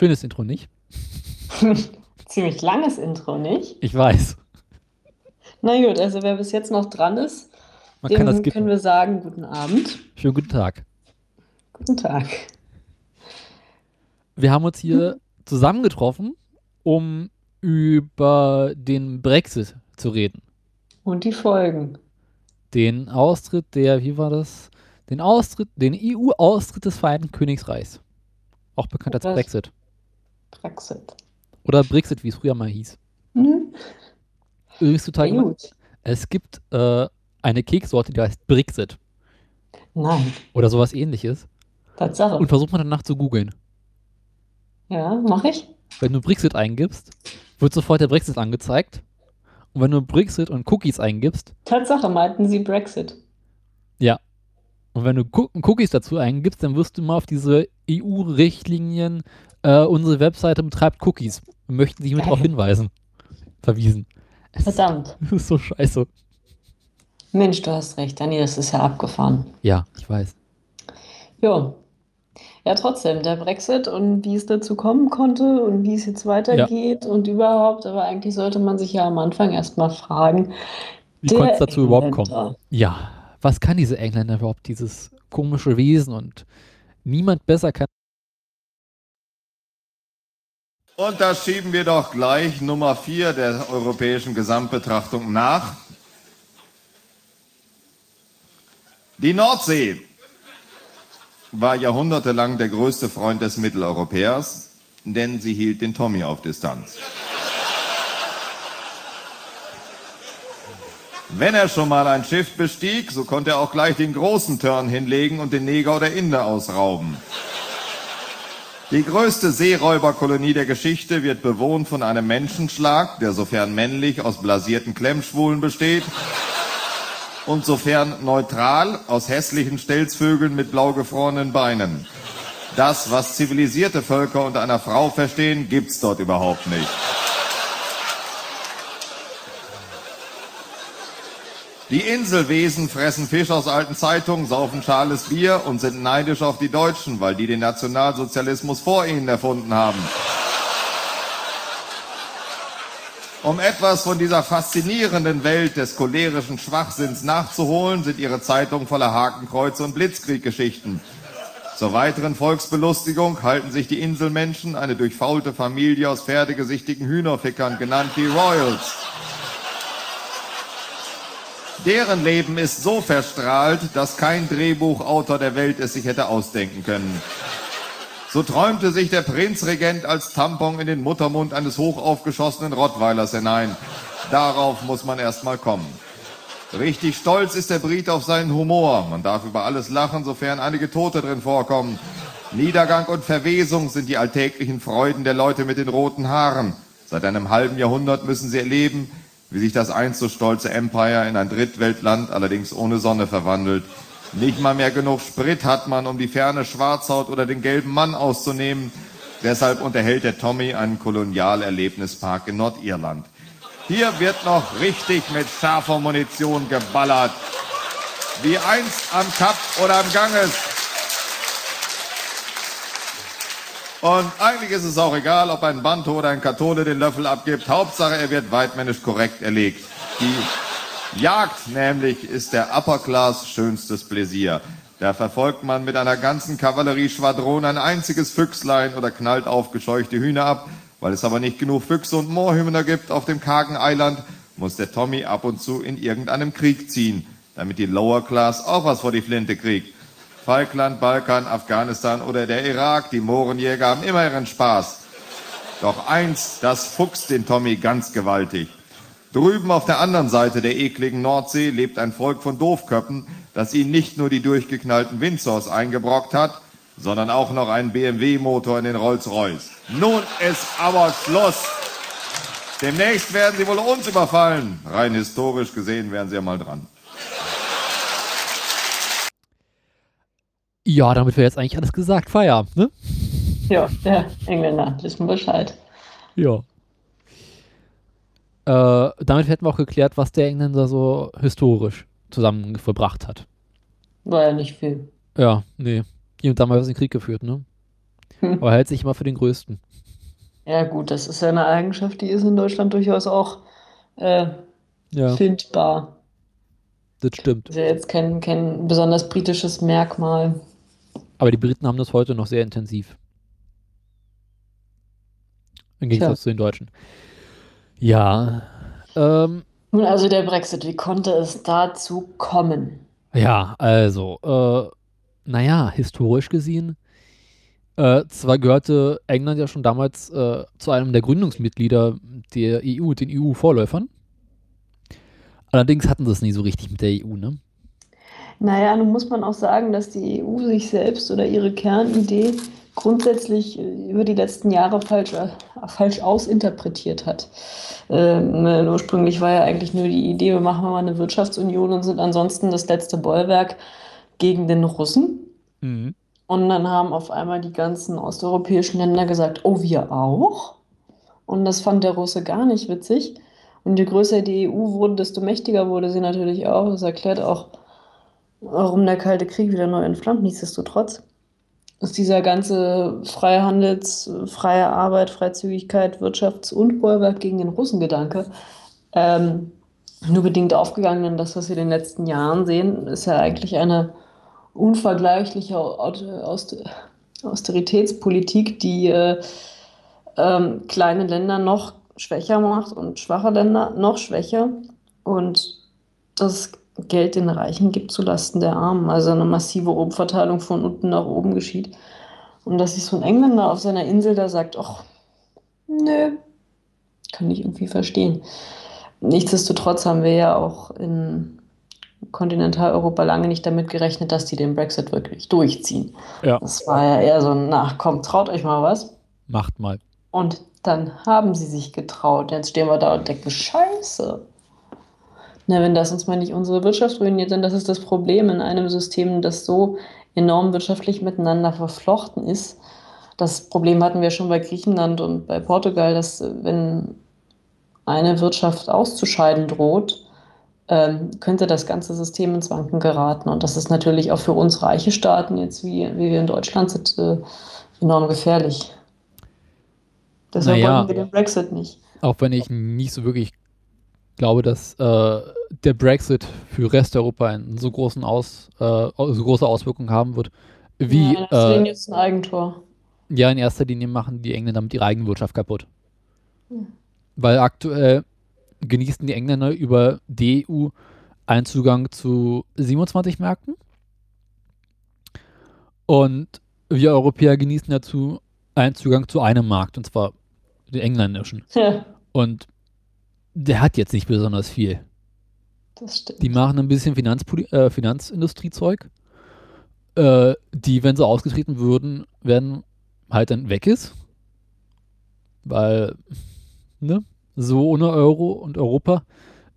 Schönes Intro, nicht? Ziemlich langes Intro, nicht? Ich weiß. Na gut, also wer bis jetzt noch dran ist, Man dem können wir sagen, guten Abend. Schönen guten Tag. Guten Tag. Wir haben uns hier zusammengetroffen, um über den Brexit zu reden. Und die Folgen. Den Austritt der, wie war das? Den Austritt, den EU-Austritt des Vereinten Königreichs. Auch bekannt als Was? Brexit. Brexit. Oder Brexit, wie es früher mal hieß. Hm? Übrigens total Na gemein. gut. Es gibt äh, eine Keksorte, die heißt Brexit. Nein, Oder sowas ähnliches. Tatsache. Und versuch mal danach zu googeln. Ja, mach ich? Wenn du Brexit eingibst, wird sofort der Brexit angezeigt. Und wenn du Brexit und Cookies eingibst, Tatsache, meinten sie Brexit. ja. Und wenn du Coo- Cookies dazu eingibst, dann wirst du mal auf diese EU-Richtlinien, äh, unsere Webseite betreibt Cookies. Wir möchten dich mit darauf hinweisen. Verwiesen. Es Verdammt. es ist so scheiße. Mensch, du hast recht. Dani, das ist ja abgefahren. Ja, ich weiß. Jo. Ja, trotzdem, der Brexit und wie es dazu kommen konnte und wie es jetzt weitergeht und überhaupt, aber eigentlich sollte man sich ja am Anfang erstmal fragen, Wie konnte es dazu überhaupt kommen? Engländer. Ja, was kann diese Engländer überhaupt, dieses komische Wesen? Und niemand besser kann. Und da schieben wir doch gleich Nummer 4 der europäischen Gesamtbetrachtung nach. Die Nordsee war jahrhundertelang der größte Freund des Mitteleuropäers, denn sie hielt den Tommy auf Distanz. Wenn er schon mal ein Schiff bestieg, so konnte er auch gleich den großen Turn hinlegen und den Neger oder Inder ausrauben. Die größte Seeräuberkolonie der Geschichte wird bewohnt von einem Menschenschlag, der sofern männlich aus blasierten Klemmschwulen besteht und sofern neutral aus hässlichen Stelzvögeln mit blau gefrorenen Beinen. Das, was zivilisierte Völker unter einer Frau verstehen, gibt's dort überhaupt nicht. Die Inselwesen fressen Fisch aus alten Zeitungen, saufen schales Bier und sind neidisch auf die Deutschen, weil die den Nationalsozialismus vor ihnen erfunden haben. Um etwas von dieser faszinierenden Welt des cholerischen Schwachsinns nachzuholen, sind ihre Zeitungen voller Hakenkreuze und Blitzkrieggeschichten. Zur weiteren Volksbelustigung halten sich die Inselmenschen, eine durchfaulte Familie aus pferdegesichtigen Hühnerfickern, genannt die Royals. Deren Leben ist so verstrahlt, dass kein Drehbuchautor der Welt es sich hätte ausdenken können. So träumte sich der Prinzregent als Tampon in den Muttermund eines hochaufgeschossenen Rottweilers hinein. Darauf muss man erst mal kommen. Richtig stolz ist der Brit auf seinen Humor. Man darf über alles lachen, sofern einige Tote drin vorkommen. Niedergang und Verwesung sind die alltäglichen Freuden der Leute mit den roten Haaren. Seit einem halben Jahrhundert müssen sie erleben, wie sich das einst so stolze Empire in ein Drittweltland, allerdings ohne Sonne, verwandelt. Nicht mal mehr genug Sprit hat man, um die ferne Schwarzhaut oder den gelben Mann auszunehmen. Deshalb unterhält der Tommy einen Kolonialerlebnispark in Nordirland. Hier wird noch richtig mit scharfer Munition geballert. Wie einst am Kap oder am Ganges. Und eigentlich ist es auch egal, ob ein Banto oder ein Kathole den Löffel abgibt. Hauptsache, er wird weitmännisch korrekt erlegt. Die Jagd nämlich ist der Upper Class schönstes Pläsier. Da verfolgt man mit einer ganzen Kavallerieschwadron ein einziges Füchslein oder knallt aufgescheuchte Hühner ab. Weil es aber nicht genug Füchse und Moorhühner gibt auf dem kargen Eiland, muss der Tommy ab und zu in irgendeinem Krieg ziehen, damit die Lower Class auch was vor die Flinte kriegt. Falkland, Balkan, Afghanistan oder der Irak, die Mohrenjäger haben immer ihren Spaß. Doch eins, das fuchst den Tommy ganz gewaltig. Drüben auf der anderen Seite der ekligen Nordsee lebt ein Volk von Doofköppen, das ihnen nicht nur die durchgeknallten Windsors eingebrockt hat, sondern auch noch einen BMW-Motor in den Rolls-Royce. Nun ist aber Schluss. Demnächst werden sie wohl uns überfallen. Rein historisch gesehen wären sie ja mal dran. Ja, damit wäre jetzt eigentlich alles gesagt. Feierabend, ne? Ja, der Engländer, wissen Bescheid. Ja. Äh, damit hätten wir auch geklärt, was der Engländer so historisch zusammen verbracht hat. War ja nicht viel. Ja, nee. Hier und da mal was in den Krieg geführt, ne? Hm. Aber er hält sich immer für den Größten. Ja, gut, das ist ja eine Eigenschaft, die ist in Deutschland durchaus auch äh, Ja, findbar. das stimmt. Ist ja jetzt kein, kein besonders britisches Merkmal. Aber die Briten haben das heute noch sehr intensiv. Im Gegensatz zu den Deutschen. Ja, ähm, Nun, also der Brexit, wie konnte es dazu kommen? ja, also, äh, naja, historisch gesehen, äh, zwar gehörte England ja schon damals äh, zu einem der Gründungsmitglieder der EU, den EU-Vorläufern. Allerdings hatten sie es nie so richtig mit der EU, ne? Naja, nun muss man auch sagen, dass die EU sich selbst oder ihre Kernidee grundsätzlich äh, über die letzten Jahre falsch, äh, falsch ausinterpretiert hat. Ähm, äh, ursprünglich war ja eigentlich nur die Idee, wir machen mal eine Wirtschaftsunion und sind ansonsten das letzte Bollwerk gegen den Russen. Mhm. Und dann haben auf einmal die ganzen osteuropäischen Länder gesagt, oh, wir auch? Und das fand der Russe gar nicht witzig. Und je größer die EU wurde, desto mächtiger wurde sie natürlich auch. Das erklärt auch, warum der Kalte Krieg wieder neu entflammt. Nichtsdestotrotz ist dieser ganze Freihandels-, freie Arbeit, Freizügigkeit, Wirtschafts- und Bollwerk gegen den Russen-Gedanke ähm, nur bedingt aufgegangen. Denn das, was wir in den letzten Jahren sehen, ist ja eigentlich eine unvergleichliche Austeritätspolitik, die äh, ähm, kleine Länder noch schwächer macht und schwache Länder noch schwächer und das Geld den Reichen gibt zulasten der Armen. Also eine massive Umverteilung von unten nach oben geschieht. Und dass sich so ein Engländer auf seiner Insel da sagt, ach, nö, kann ich irgendwie verstehen. Nichtsdestotrotz haben wir ja auch in Kontinentaleuropa lange nicht damit gerechnet, dass die den Brexit wirklich durchziehen. Ja. Das war ja eher so ein, na komm, traut euch mal was. Macht mal. Und dann haben sie sich getraut. Jetzt stehen wir da und denken, scheiße. Na, wenn das uns mal nicht unsere Wirtschaft ruiniert, dann das ist das Problem in einem System, das so enorm wirtschaftlich miteinander verflochten ist. Das Problem hatten wir schon bei Griechenland und bei Portugal, dass wenn eine Wirtschaft auszuscheiden droht, ähm, könnte das ganze System ins Wanken geraten. Und das ist natürlich auch für uns reiche Staaten, jetzt wie, wie wir in Deutschland sind, äh, enorm gefährlich. Deshalb Naja. wollen wir den Brexit nicht. Auch wenn ich nicht so wirklich glaube, dass äh, der Brexit für Resteuropa einen so großen Aus, äh, so große Auswirkungen haben wird, wie Ja, in erster äh, es ein Eigentor. ja in erster Linie machen die Engländer mit ihrer eigenen Wirtschaft kaputt. Hm. Weil aktuell genießen die Engländer über die EU einen Zugang zu 27 Märkten und wir Europäer genießen dazu einen Zugang zu einem Markt, und zwar den engländischen. Ja, Und der hat jetzt nicht besonders viel. das stimmt. Die machen ein bisschen Finanzpoli äh, Finanzindustriezeug, äh, die, wenn sie ausgetreten würden, werden halt dann weg ist. Weil, ne, so ohne Euro und Europa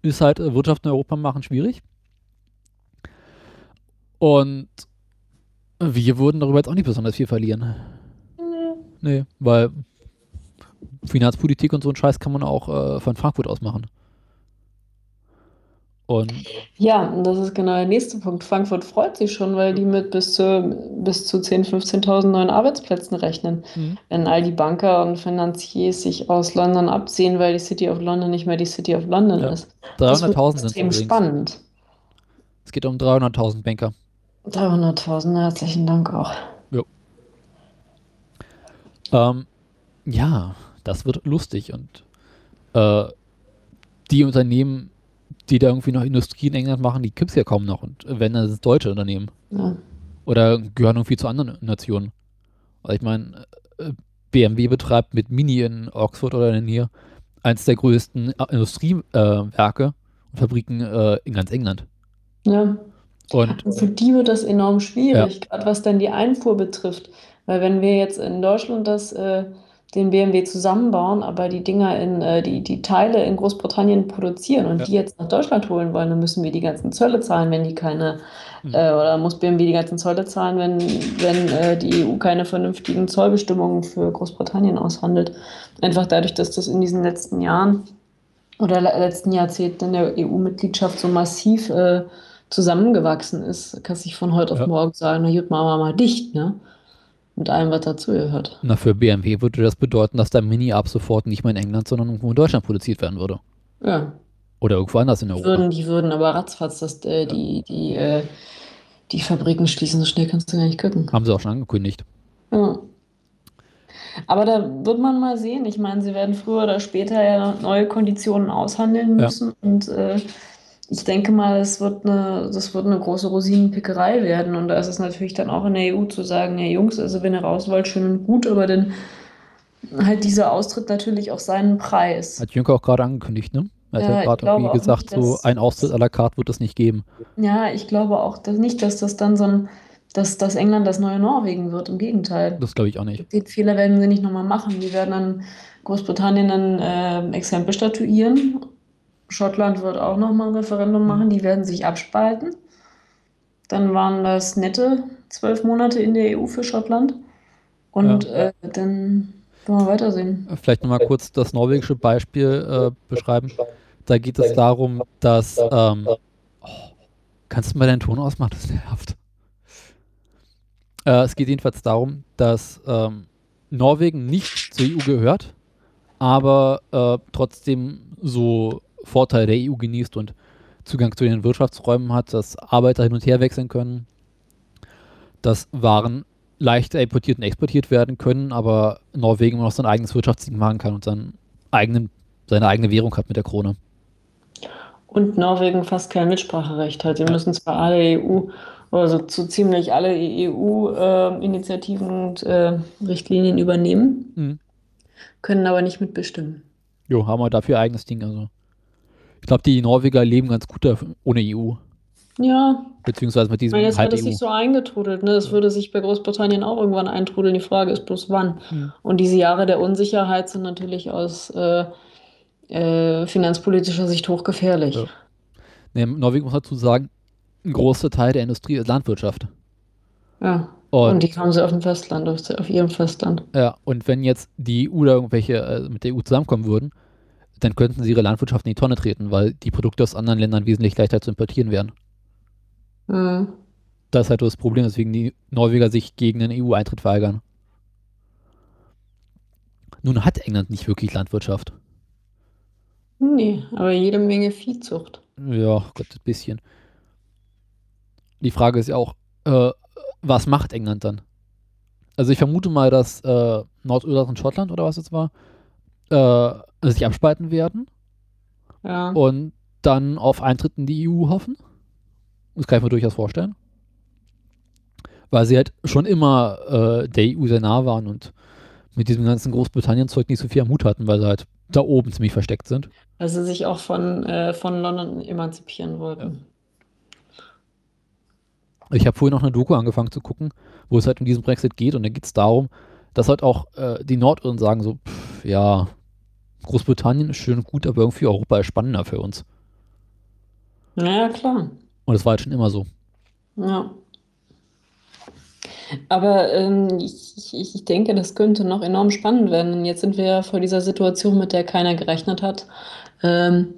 ist halt äh, Wirtschaft in Europa machen schwierig. Und wir würden darüber jetzt auch nicht besonders viel verlieren. Nee, weil Finanzpolitik und so ein Scheiß kann man auch äh, von Frankfurt aus machen. Und Ja, das ist genau der nächste Punkt. Frankfurt freut sich schon, weil die mit bis zu, bis zu 10.000, 15.000 neuen Arbeitsplätzen rechnen. Mhm. Wenn all die Banker und Finanziers sich aus London abziehen, weil die City of London nicht mehr die City of London Ja. ist. Das wird 300.000 sind extrem übrigens. spannend. Es geht um 300.000 Banker. 300.000, herzlichen Dank auch. Ähm, ja, das wird lustig und äh, die Unternehmen, die da irgendwie noch Industrie in England machen, die gibt es ja kaum noch. Und wenn, dann sind es deutsche Unternehmen. Ja. Oder gehören irgendwie zu anderen Nationen. Also ich meine, äh, BMW betreibt mit Mini in Oxford oder in hier eins der größten äh, Industriewerke äh, und Fabriken äh, in ganz England. Ja. Und Und für die wird das enorm schwierig, gerade was dann die Einfuhr betrifft. Weil wenn wir jetzt in Deutschland das, äh, den BMW zusammenbauen, aber die Dinger in, äh, die, die Teile in Großbritannien produzieren und Ja. die jetzt nach Deutschland holen wollen, dann müssen wir die ganzen Zölle zahlen, wenn die keine, Mhm. äh, oder muss BMW die ganzen Zölle zahlen, wenn, wenn äh, die EU keine vernünftigen Zollbestimmungen für Großbritannien aushandelt. Einfach dadurch, dass das in diesen letzten Jahren oder le- letzten Jahrzehnten in der EU-Mitgliedschaft so massiv äh, zusammengewachsen ist, kannst du nicht von heute auf Ja. morgen sagen, na gut, machen wir mal dicht, ne? Mit allem, was dazugehört. Na, für BMW würde das bedeuten, dass der Mini ab sofort nicht mehr in England, sondern irgendwo in Deutschland produziert werden würde. Ja. Oder irgendwo anders in Die Europa. würden, die würden aber ratzfatz das, äh, die, die, äh, die Fabriken schließen. So schnell kannst du gar nicht gucken. Haben sie auch schon angekündigt. Ja. Aber da wird man mal sehen. Ich meine, sie werden früher oder später ja neue Konditionen aushandeln Ja. müssen. Und äh, ich denke mal, es wird eine, das wird eine große Rosinenpickerei werden. Und da ist es natürlich dann auch in der EU zu sagen, ja Jungs, also wenn ihr raus wollt, schön und gut, aber dann halt dieser Austritt natürlich auch seinen Preis. Hat Juncker auch gerade angekündigt, ne? Er hat Ja, gerade irgendwie gesagt, nicht, so ein Austritt à la carte wird es nicht geben. Ja, ich glaube auch dass nicht, dass das dann so ein, dass, dass England das neue Norwegen wird. Im Gegenteil. Das glaube ich auch nicht. Den Fehler werden sie nicht nochmal machen. Die werden dann Großbritannien ein äh, Exempel statuieren. Schottland wird auch nochmal ein Referendum machen. Die werden sich abspalten. Dann waren das nette zwölf Monate in der EU für Schottland. Und Ja. äh, dann wollen wir weitersehen. Vielleicht nochmal kurz das norwegische Beispiel äh, beschreiben. Da geht es darum, dass. Ähm, oh, kannst du mal deinen Ton ausmachen? Das nervt. Äh, es geht jedenfalls darum, dass ähm, Norwegen nicht zur EU gehört, aber äh, trotzdem so Vorteile der EU genießt und Zugang zu den Wirtschaftsräumen hat, dass Arbeiter hin und her wechseln können, dass Waren leichter importiert und exportiert werden können, aber Norwegen immer noch sein eigenes Wirtschaftsding machen kann und seinen eigenen, seine eigene Währung hat mit der Krone. Und Norwegen fast kein Mitspracherecht hat. Sie müssen zwar alle EU, also so ziemlich alle EU-Initiativen und äh, Richtlinien übernehmen, Mhm. können aber nicht mitbestimmen. Jo, haben wir dafür ihr eigenes Ding. Also. Ich glaube, die Norweger leben ganz gut ohne EU. Ja, Beziehungsweise mit ich diesem meine, jetzt wird halb es EU. sich so eingetrudelt. Ne? Das würde sich bei Großbritannien auch irgendwann eintrudeln. Die Frage ist bloß wann. Mhm. Und diese Jahre der Unsicherheit sind natürlich aus äh, äh, finanzpolitischer Sicht hochgefährlich. Ja. Nee, Norwegen muss dazu sagen, ein großer Teil der Industrie ist Landwirtschaft. Ja. Und, Und die haben sie auf dem Festland, auf, auf ihrem Festland. ja, und wenn jetzt die EU oder irgendwelche äh, mit der EU zusammenkommen würden, dann könnten sie ihre Landwirtschaft in die Tonne treten, weil die Produkte aus anderen Ländern wesentlich leichter zu importieren wären. Mhm. Das ist halt das Problem, weswegen die Norweger sich gegen den EU-Eintritt verweigern. Nun hat England nicht wirklich Landwirtschaft. Nee, aber jede Menge Viehzucht. Ja, Gott, ein bisschen. Die Frage ist ja auch, äh, was macht England dann? Also ich vermute mal, dass äh, Nordirland und Schottland oder was es war, äh, sich abspalten werden Ja. und dann auf Eintritt in die EU hoffen. Das kann ich mir durchaus vorstellen. Weil sie halt schon immer äh, der EU sehr nah waren und mit diesem ganzen Großbritannien-Zeug nicht so viel am Hut hatten, weil sie halt da oben ziemlich versteckt sind. Weil sie sich auch von, äh, von London emanzipieren wollten. Ich habe vorhin noch eine Doku angefangen zu gucken, wo es halt um diesen Brexit geht und da geht es darum, dass halt auch äh, die Nordirren sagen so, pff, ja, Großbritannien ist schön und gut, aber irgendwie Europa ist spannender für uns. Naja, klar. Und das war halt schon immer so. Ja. Aber ähm, ich, ich, denke, das könnte noch enorm spannend werden. Und jetzt sind wir ja vor dieser Situation, mit der keiner gerechnet hat. Ähm,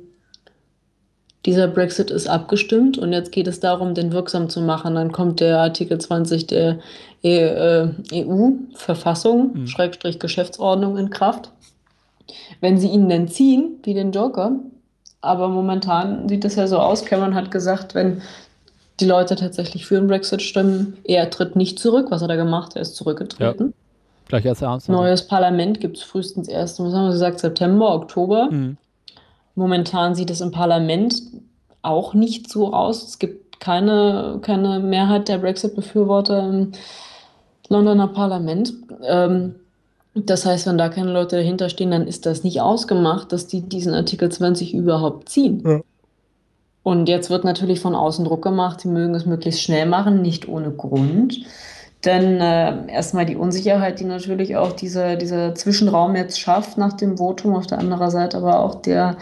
dieser Brexit ist abgestimmt und jetzt geht es darum, den wirksam zu machen. Dann kommt der Artikel 20 der E- äh, EU-Verfassung, Mhm. Schrägstrich Geschäftsordnung in Kraft. Wenn sie ihn denn ziehen, wie den Joker, aber momentan sieht es ja so aus, Cameron hat gesagt, wenn die Leute tatsächlich für den Brexit stimmen, er tritt nicht zurück. Was hat er gemacht? Er ist zurückgetreten. Gleich als Ernst. Neues Parlament gibt es frühestens erst, was haben wir gesagt, September, Oktober. Mhm. Momentan sieht es im Parlament auch nicht so aus. Es gibt keine, keine Mehrheit der Brexit-Befürworter im Londoner Parlament. Ähm, das heißt, wenn da keine Leute dahinter stehen, dann ist das nicht ausgemacht, dass die diesen Artikel 20 überhaupt ziehen. Ja. Und jetzt wird natürlich von außen Druck gemacht, sie mögen es möglichst schnell machen, nicht ohne Grund. Denn äh, erstmal die Unsicherheit, die natürlich auch dieser, dieser Zwischenraum jetzt schafft nach dem Votum, auf der anderen Seite aber auch der,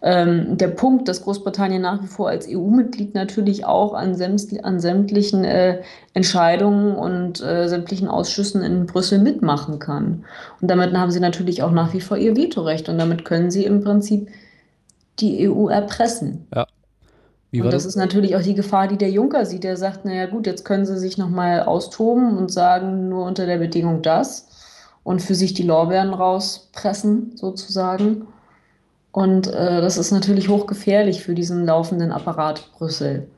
ähm, der Punkt, dass Großbritannien nach wie vor als EU-Mitglied natürlich auch an, an sämtlichen äh, Entscheidungen und äh, sämtlichen Ausschüssen in Brüssel mitmachen kann. Und damit haben sie natürlich auch nach wie vor ihr Vetorecht und damit können sie im Prinzip die EU erpressen. Wie Und das das? ist natürlich auch die Gefahr, die der Juncker sieht. Der sagt, naja gut, jetzt können sie sich nochmal austoben und sagen, nur unter der Bedingung das und für sich die Lorbeeren rauspressen, sozusagen. Und äh, das ist natürlich hochgefährlich für diesen laufenden Apparat Brüssel.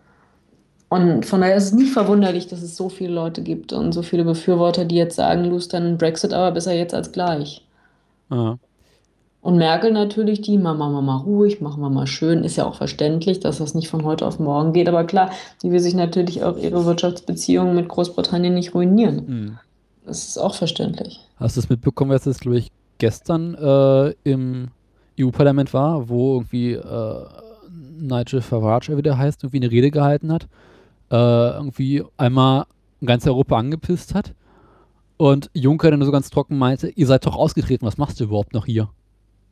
Und von daher ist es nicht verwunderlich, dass es so viele Leute gibt und so viele Befürworter, die jetzt sagen, los, dann Brexit aber besser jetzt als gleich. Ah, Und Merkel natürlich, die, machen wir mal ruhig, machen wir mal schön, ist ja auch verständlich, dass das nicht von heute auf morgen geht. Aber klar, die will sich natürlich auch ihre Wirtschaftsbeziehungen mit Großbritannien nicht ruinieren. hm. Das ist auch verständlich. Hast du es mitbekommen, was jetzt, glaube ich, gestern äh, im EU-Parlament war, wo irgendwie äh, Nigel Farage, wie der heißt, irgendwie eine Rede gehalten hat, äh, irgendwie einmal ganz Europa angepisst hat und Juncker dann so ganz trocken meinte, ihr seid doch ausgetreten, was machst du überhaupt noch hier?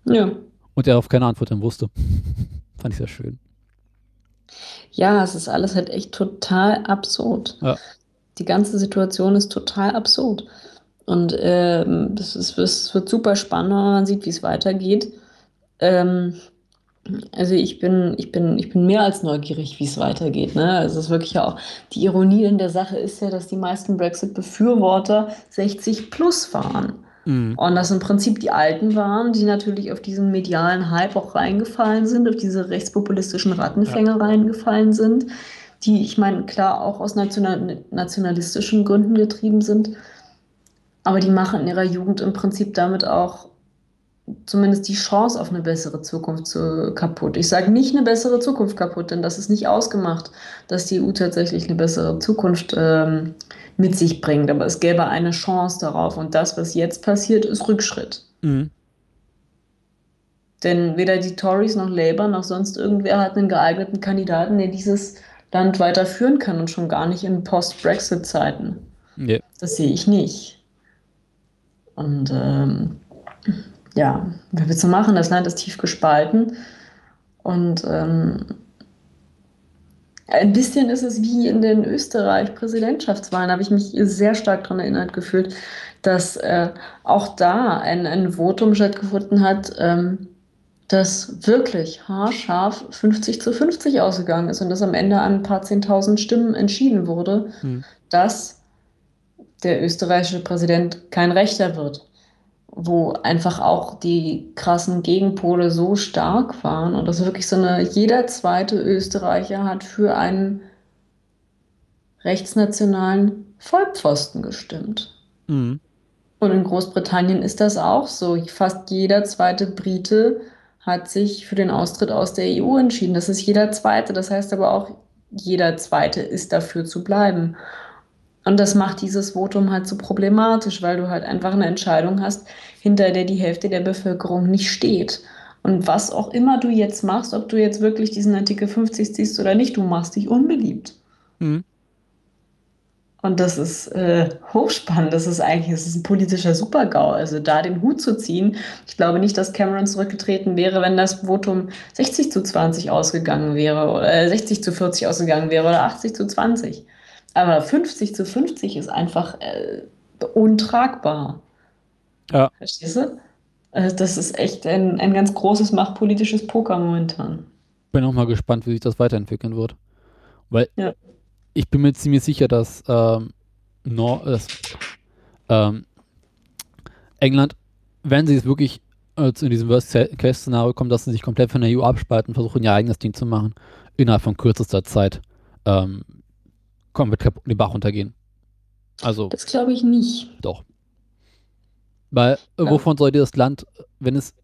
Ja. Und er darauf keine Antwort dann wusste. Fand ich sehr schön. Ja, es ist alles halt echt total absurd. Ja. Die ganze Situation ist total absurd. Und ähm, das ist, es wird super spannend, wenn man sieht, wie es weitergeht. Ähm, also ich bin, ich bin, ich bin mehr als neugierig, wie es weitergeht. Ne? Also es ist wirklich auch, die Ironie in der Sache ist ja, dass die meisten Brexit-Befürworter 60 plus fahren. Mhm. Und das im Prinzip die Alten waren, die natürlich auf diesen medialen Hype auch reingefallen sind, auf diese rechtspopulistischen Rattenfänger reingefallen sind, die, ich meine, klar auch aus national nationalistischen Gründen getrieben sind, aber die machen in ihrer Jugend im Prinzip damit auch zumindest die Chance auf eine bessere Zukunft zu, kaputt. Ich sage nicht eine bessere Zukunft kaputt, denn das ist nicht ausgemacht, dass die EU tatsächlich eine bessere Zukunft ähm, mit sich bringt. Aber es gäbe eine Chance darauf. Und das, was jetzt passiert, ist Rückschritt. Mhm. Denn weder die Tories noch Labour noch sonst irgendwer hat einen geeigneten Kandidaten, der dieses Land weiterführen kann und schon gar nicht in Post-Brexit-Zeiten. Nee. Das sehe ich nicht. Und ähm, ja, was willst du machen? Das Land ist tief gespalten. Und ähm, ein bisschen ist es wie in den Österreich-Präsidentschaftswahlen, da habe ich mich sehr stark daran erinnert gefühlt, dass äh, auch da ein, ein Votum stattgefunden hat, ähm, das wirklich haarscharf 50 zu 50 ausgegangen ist und das am Ende an ein paar zehntausend Stimmen entschieden wurde, Hm. dass der österreichische Präsident kein Rechter wird wo einfach auch die krassen Gegenpole so stark waren und das wirklich so eine, jeder zweite Österreicher hat für einen rechtsnationalen Vollpfosten gestimmt. Mhm. Und in Großbritannien ist das auch so. Fast jeder zweite Brite hat sich für den Austritt aus der EU entschieden. Das ist jeder zweite. Das heißt aber auch, jeder zweite ist dafür zu bleiben. Und das macht dieses Votum halt so problematisch, weil du halt einfach eine Entscheidung hast, hinter der die Hälfte der Bevölkerung nicht steht. Und was auch immer du jetzt machst, ob du jetzt wirklich diesen Artikel 50 siehst oder nicht, du machst dich unbeliebt. Mhm. Und das ist äh, hochspannend. Das ist eigentlich das ist ein politischer Supergau. Also da den Hut zu ziehen. Ich glaube nicht, dass Cameron zurückgetreten wäre, wenn das Votum 60 zu 20 ausgegangen wäre oder äh, 60 zu 40 ausgegangen wäre oder 80 zu 20. Aber 50 zu 50 ist einfach äh, untragbar. Ja. Verstehst du? Also das ist echt ein, ein ganz großes machtpolitisches Poker momentan. Bin auch mal gespannt, wie sich das weiterentwickeln wird. Weil Ja. ich bin mir ziemlich sicher, dass, ähm, Nor dass ähm, England, wenn sie es wirklich äh, zu- in diesem Worst-Case-Szenario kommen, dass sie sich komplett von der EU abspalten, versuchen ihr eigenes Ding zu machen, innerhalb von kürzester Zeit ähm, komplett kaputt in den Bach runtergehen. Also Das glaube ich nicht. doch. Weil, Ja. wovon soll dir das Land, wenn es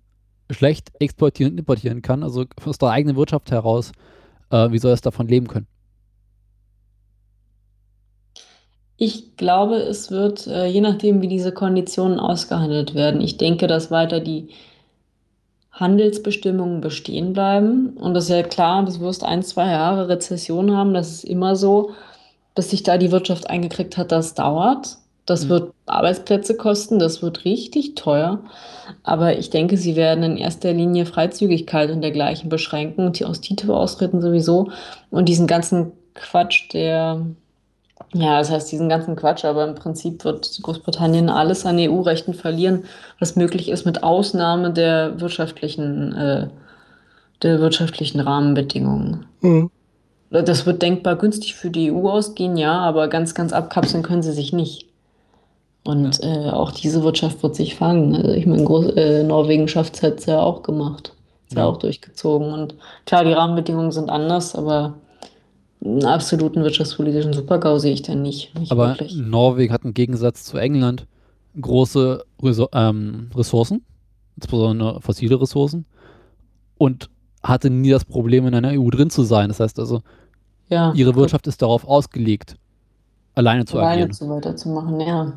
schlecht exportieren und importieren kann, also aus der eigenen Wirtschaft heraus, äh, wie soll es davon leben können? Ich glaube, es wird, äh, je nachdem, wie diese Konditionen ausgehandelt werden, ich denke, dass weiter die Handelsbestimmungen bestehen bleiben. Und das ist ja klar, du wirst ein, zwei Jahre Rezession haben, das ist immer so, bis sich da die Wirtschaft eingekriegt hat, das dauert. Das Mhm. wird Arbeitsplätze kosten, das wird richtig teuer. Aber ich denke, sie werden in erster Linie Freizügigkeit und dergleichen beschränken und die aus TTIP austreten sowieso. Und diesen ganzen Quatsch, der ja, das heißt diesen ganzen Quatsch, aber im Prinzip wird Großbritannien alles an EU-Rechten verlieren, was möglich ist, mit Ausnahme der wirtschaftlichen, äh, der wirtschaftlichen Rahmenbedingungen. Das wird denkbar günstig für die EU ausgehen, ja, aber ganz, ganz abkapseln können sie sich nicht. Und ja. äh, auch diese Wirtschaft wird sich fangen. Also ich meine, äh, Norwegen schafft es jetzt ja auch gemacht. Ist ja. ja auch durchgezogen. Und klar, die Rahmenbedingungen sind anders, aber einen absoluten wirtschaftspolitischen Supergau sehe ich da nicht. nicht aber wirklich. Norwegen hat im Gegensatz zu England große ähm, Ressourcen, insbesondere fossile Ressourcen, und hatte nie das Problem, in einer EU drin zu sein. Das heißt also, ja, ihre gut. Wirtschaft ist darauf ausgelegt, alleine zu alleine agieren. Alleine weiterzumachen, ja.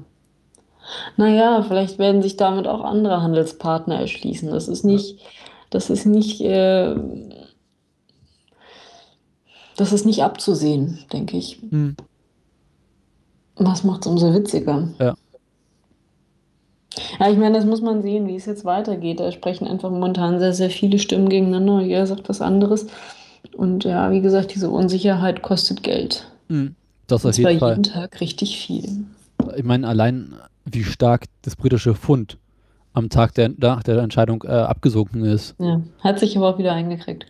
Naja, vielleicht werden sich damit auch andere Handelspartner erschließen. Das ist nicht, das ist nicht, äh, das ist nicht abzusehen, denke ich. Hm. Was macht es umso witziger? Ja. Ja, ich meine, das muss man sehen, wie es jetzt weitergeht. Da sprechen einfach momentan sehr, sehr viele Stimmen gegeneinander. Jeder sagt was anderes. Und ja, wie gesagt, diese Unsicherheit kostet Geld. Hm, das auf jeden Fall. jeden Tag richtig viel. Ich meine, allein wie stark das britische Pfund am Tag der, nach der Entscheidung äh, abgesunken ist. Ja, hat sich aber auch wieder eingekriegt.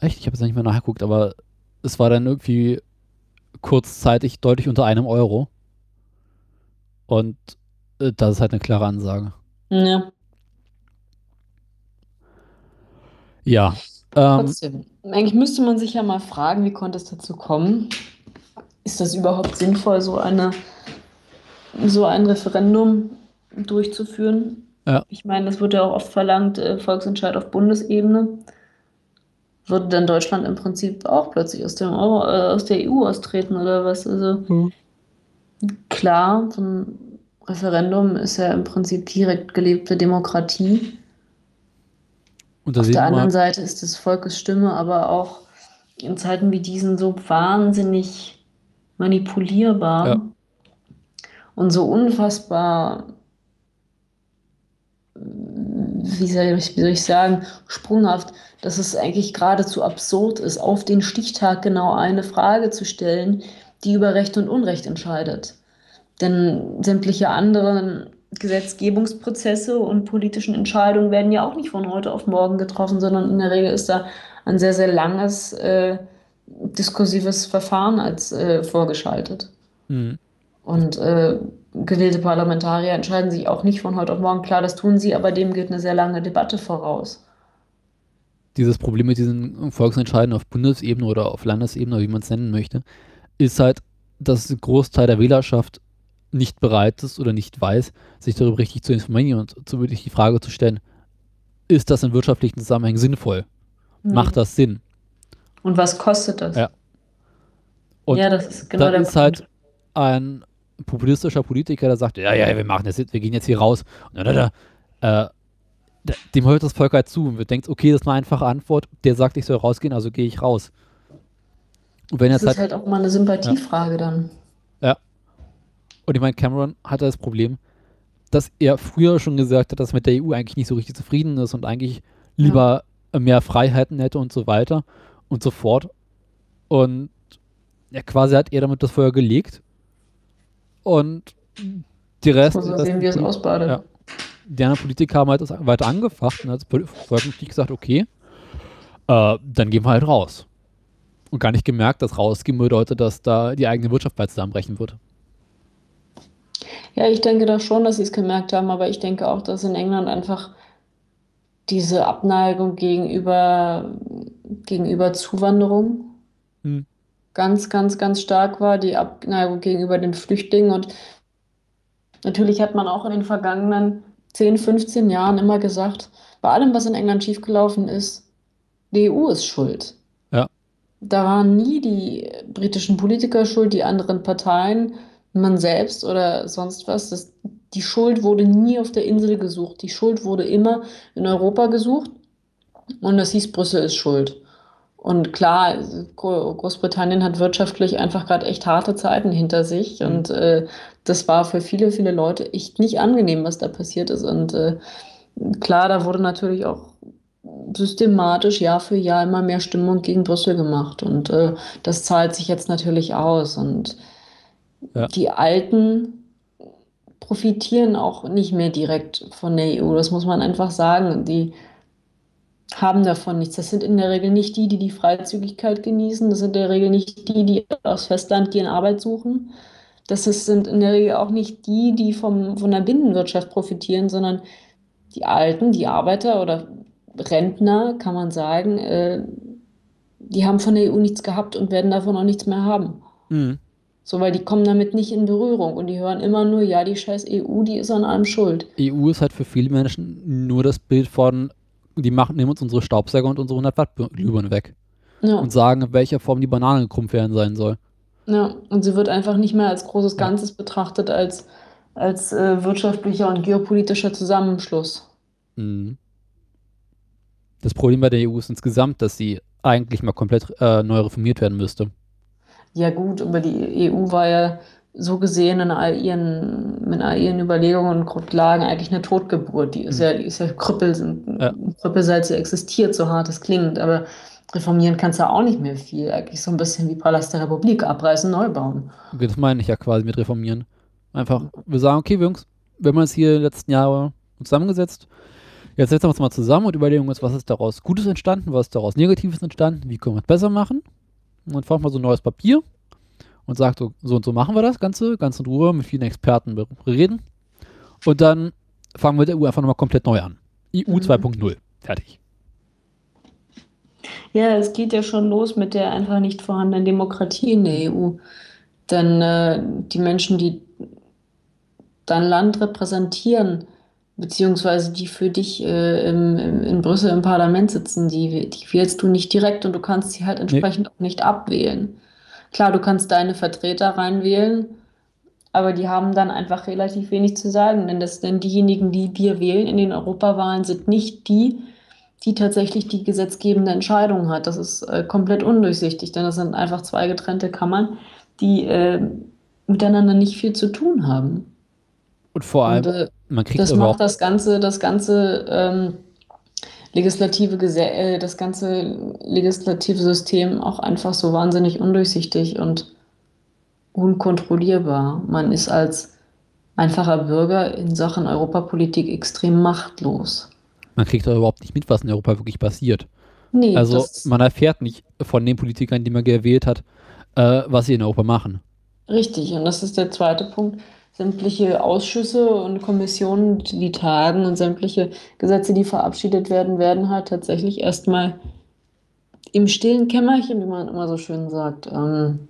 Echt? Ich habe jetzt nicht mehr nachgeguckt, aber es war dann irgendwie kurzzeitig deutlich unter einem Euro. Und das ist halt eine klare Ansage. Ja. Ja. Ähm, Trotzdem. Eigentlich müsste man sich ja mal fragen, wie konnte es dazu kommen? Ist das überhaupt sinnvoll, so eine so ein Referendum durchzuführen? Ja. Ich meine, das wird ja auch oft verlangt, äh, Volksentscheid auf Bundesebene. Würde dann Deutschland im Prinzip auch plötzlich aus, dem Euro, äh, aus der EU austreten oder was? Also mhm. klar, so ein Referendum ist ja im Prinzip direkt gelebte Demokratie. Auf der anderen Seite ist das Volkes Stimme aber auch in Zeiten wie diesen so wahnsinnig manipulierbar ja. und so unfassbar, wie soll, ich, wie soll ich sagen, sprunghaft, dass es eigentlich geradezu absurd ist, auf den Stichtag genau eine Frage zu stellen, die über Recht und Unrecht entscheidet. Denn sämtliche anderen Gesetzgebungsprozesse und politischen Entscheidungen werden ja auch nicht von heute auf morgen getroffen, sondern in der Regel ist da ein sehr, sehr langes äh, diskursives Verfahren als äh, vorgeschaltet. Mhm. Und äh, gewählte Parlamentarier entscheiden sich auch nicht von heute auf morgen. Klar, das tun sie, aber dem geht eine sehr lange Debatte voraus. Dieses Problem mit diesen Volksentscheiden auf Bundesebene oder auf Landesebene, wie man es nennen möchte, ist halt, dass ein Großteil der Wählerschaft nicht bereit ist oder nicht weiß, sich darüber richtig zu informieren und zu wirklich die Frage zu stellen, ist das in wirtschaftlichen Zusammenhängen sinnvoll? Mhm. Macht das Sinn? Und was kostet das? Ja. Und ja, das ist genau der ist halt ein populistischer Politiker, der sagt, ja, ja, wir machen das jetzt, wir gehen jetzt hier raus. Und dann, äh, dem hört das Volk halt zu und wir denkt, okay, das ist eine einfache Antwort. Der sagt, ich soll rausgehen, also gehe ich raus. Und wenn das ist halt, halt, auch mal eine Sympathiefrage ja. dann. Und ich meine, Cameron hatte das Problem, dass er früher schon gesagt hat, dass er mit der EU eigentlich nicht so richtig zufrieden ist und eigentlich lieber ja. mehr Freiheiten hätte und so weiter und so fort. Und ja, quasi hat er damit das Feuer gelegt. Und die Rest. Also sehen, wie es ausbadet. Ja, die anderen Politiker haben halt das weiter angefacht und hat nicht gesagt, okay, äh, dann gehen wir halt raus. Und gar nicht gemerkt, dass rausgehen bedeutet, dass da die eigene Wirtschaft bald zusammenbrechen wird. Ja, ich denke doch schon, dass sie es gemerkt haben, aber ich denke auch, dass in England einfach diese Abneigung gegenüber, gegenüber Zuwanderung hm. ganz, ganz, ganz stark war, die Abneigung gegenüber den Flüchtlingen. Und natürlich hat man auch in den vergangenen 10, 15 Jahren immer gesagt, bei allem, was in England schiefgelaufen ist, die EU ist schuld. Ja. Da waren nie die britischen Politiker schuld, die anderen Parteien man selbst oder sonst was. Das, die Schuld wurde nie auf der Insel gesucht. Die Schuld wurde immer in Europa gesucht. Und das hieß, Brüssel ist schuld. Und klar, Großbritannien hat wirtschaftlich einfach gerade echt harte Zeiten hinter sich. Mhm. Und äh, das war für viele, viele Leute echt nicht angenehm, was da passiert ist. Und äh, klar, da wurde natürlich auch systematisch Jahr für Jahr immer mehr Stimmung gegen Brüssel gemacht. Und äh, das zahlt sich jetzt natürlich aus. Und ja. Die Alten profitieren auch nicht mehr direkt von der EU. Das muss man einfach sagen. Die, haben davon nichts. Das sind in der Regel nicht die, die die Freizügigkeit genießen. Das sind in der Regel nicht die, die aufs Festland gehen, Arbeit suchen. Das sind in der Regel auch nicht die, die vom, von der Binnenwirtschaft profitieren, sondern die Alten, die Arbeiter oder Rentner, kann man sagen, äh, die haben von der EU nichts gehabt und werden davon auch nichts mehr haben. Mhm. So, weil die kommen damit nicht in Berührung und die hören immer nur, ja, die scheiß EU, die ist an allem schuld. EU ist halt für viele Menschen nur das Bild von, die machen, nehmen uns unsere Staubsauger und unsere 100 Watt Glühbirne weg Ja. und sagen, in welcher Form die Banane gekrumpft werden sein soll. Ja, und sie wird einfach nicht mehr als großes Ganzes betrachtet, als, als äh, wirtschaftlicher und geopolitischer Zusammenschluss. Mhm. Das Problem bei der EU ist insgesamt, dass sie eigentlich mal komplett äh, neu reformiert werden müsste. Ja, gut, aber die EU war ja so gesehen in all ihren, in all ihren Überlegungen und Grundlagen eigentlich eine Totgeburt. Die ist ja, die ist ja Krüppel, Ja. Krüppel seit sie existiert, so hart es klingt. Aber reformieren kannst du auch nicht mehr viel. Eigentlich so ein bisschen wie Palast der Republik, abreißen, neu bauen. Das meine ich ja quasi mit reformieren. Einfach, wir sagen, okay, Jungs, wir haben uns hier die letzten Jahre zusammengesetzt. Jetzt setzen wir uns mal zusammen und überlegen uns, was ist daraus Gutes entstanden, was ist daraus Negatives entstanden, wie können wir es besser machen. Und dann fahren wir so ein neues Papier und sagt so, so und so machen wir das Ganze, ganz in Ruhe, mit vielen Experten reden. Und dann fangen wir mit der EU einfach nochmal komplett neu an. EU Mhm. 2.0. Fertig. Ja, es geht ja schon los mit der einfach nicht vorhandenen Demokratie in der EU. Denn äh, die Menschen, die dein Land repräsentieren, beziehungsweise die für dich äh, im, im, in Brüssel im Parlament sitzen, die, die wählst du nicht direkt und du kannst sie halt entsprechend auch nicht abwählen. Klar, du kannst deine Vertreter reinwählen, aber die haben dann einfach relativ wenig zu sagen, denn, das, denn diejenigen, die wir wählen in den Europawahlen, sind nicht die, die tatsächlich die gesetzgebende Entscheidung hat. Das ist äh, komplett undurchsichtig, denn das sind einfach zwei getrennte Kammern, die äh, miteinander nicht viel zu tun haben. Und vor allem, Und, äh, man kriegt das macht das ganze, das ganze ähm, legislative Gese äh, das ganze legislative System auch einfach so wahnsinnig undurchsichtig und unkontrollierbar. Man ist als einfacher Bürger in Sachen Europapolitik extrem machtlos. man kriegt auch überhaupt nicht mit, was in Europa wirklich passiert. Nee, Also man erfährt nicht von den Politikern, die man gewählt hat, äh, was sie in Europa machen. Richtig, und das ist der zweite Punkt. Sämtliche Ausschüsse und Kommissionen, die tagen und sämtliche Gesetze, die verabschiedet werden, werden halt tatsächlich erstmal im stillen Kämmerchen, wie man immer so schön sagt, ähm,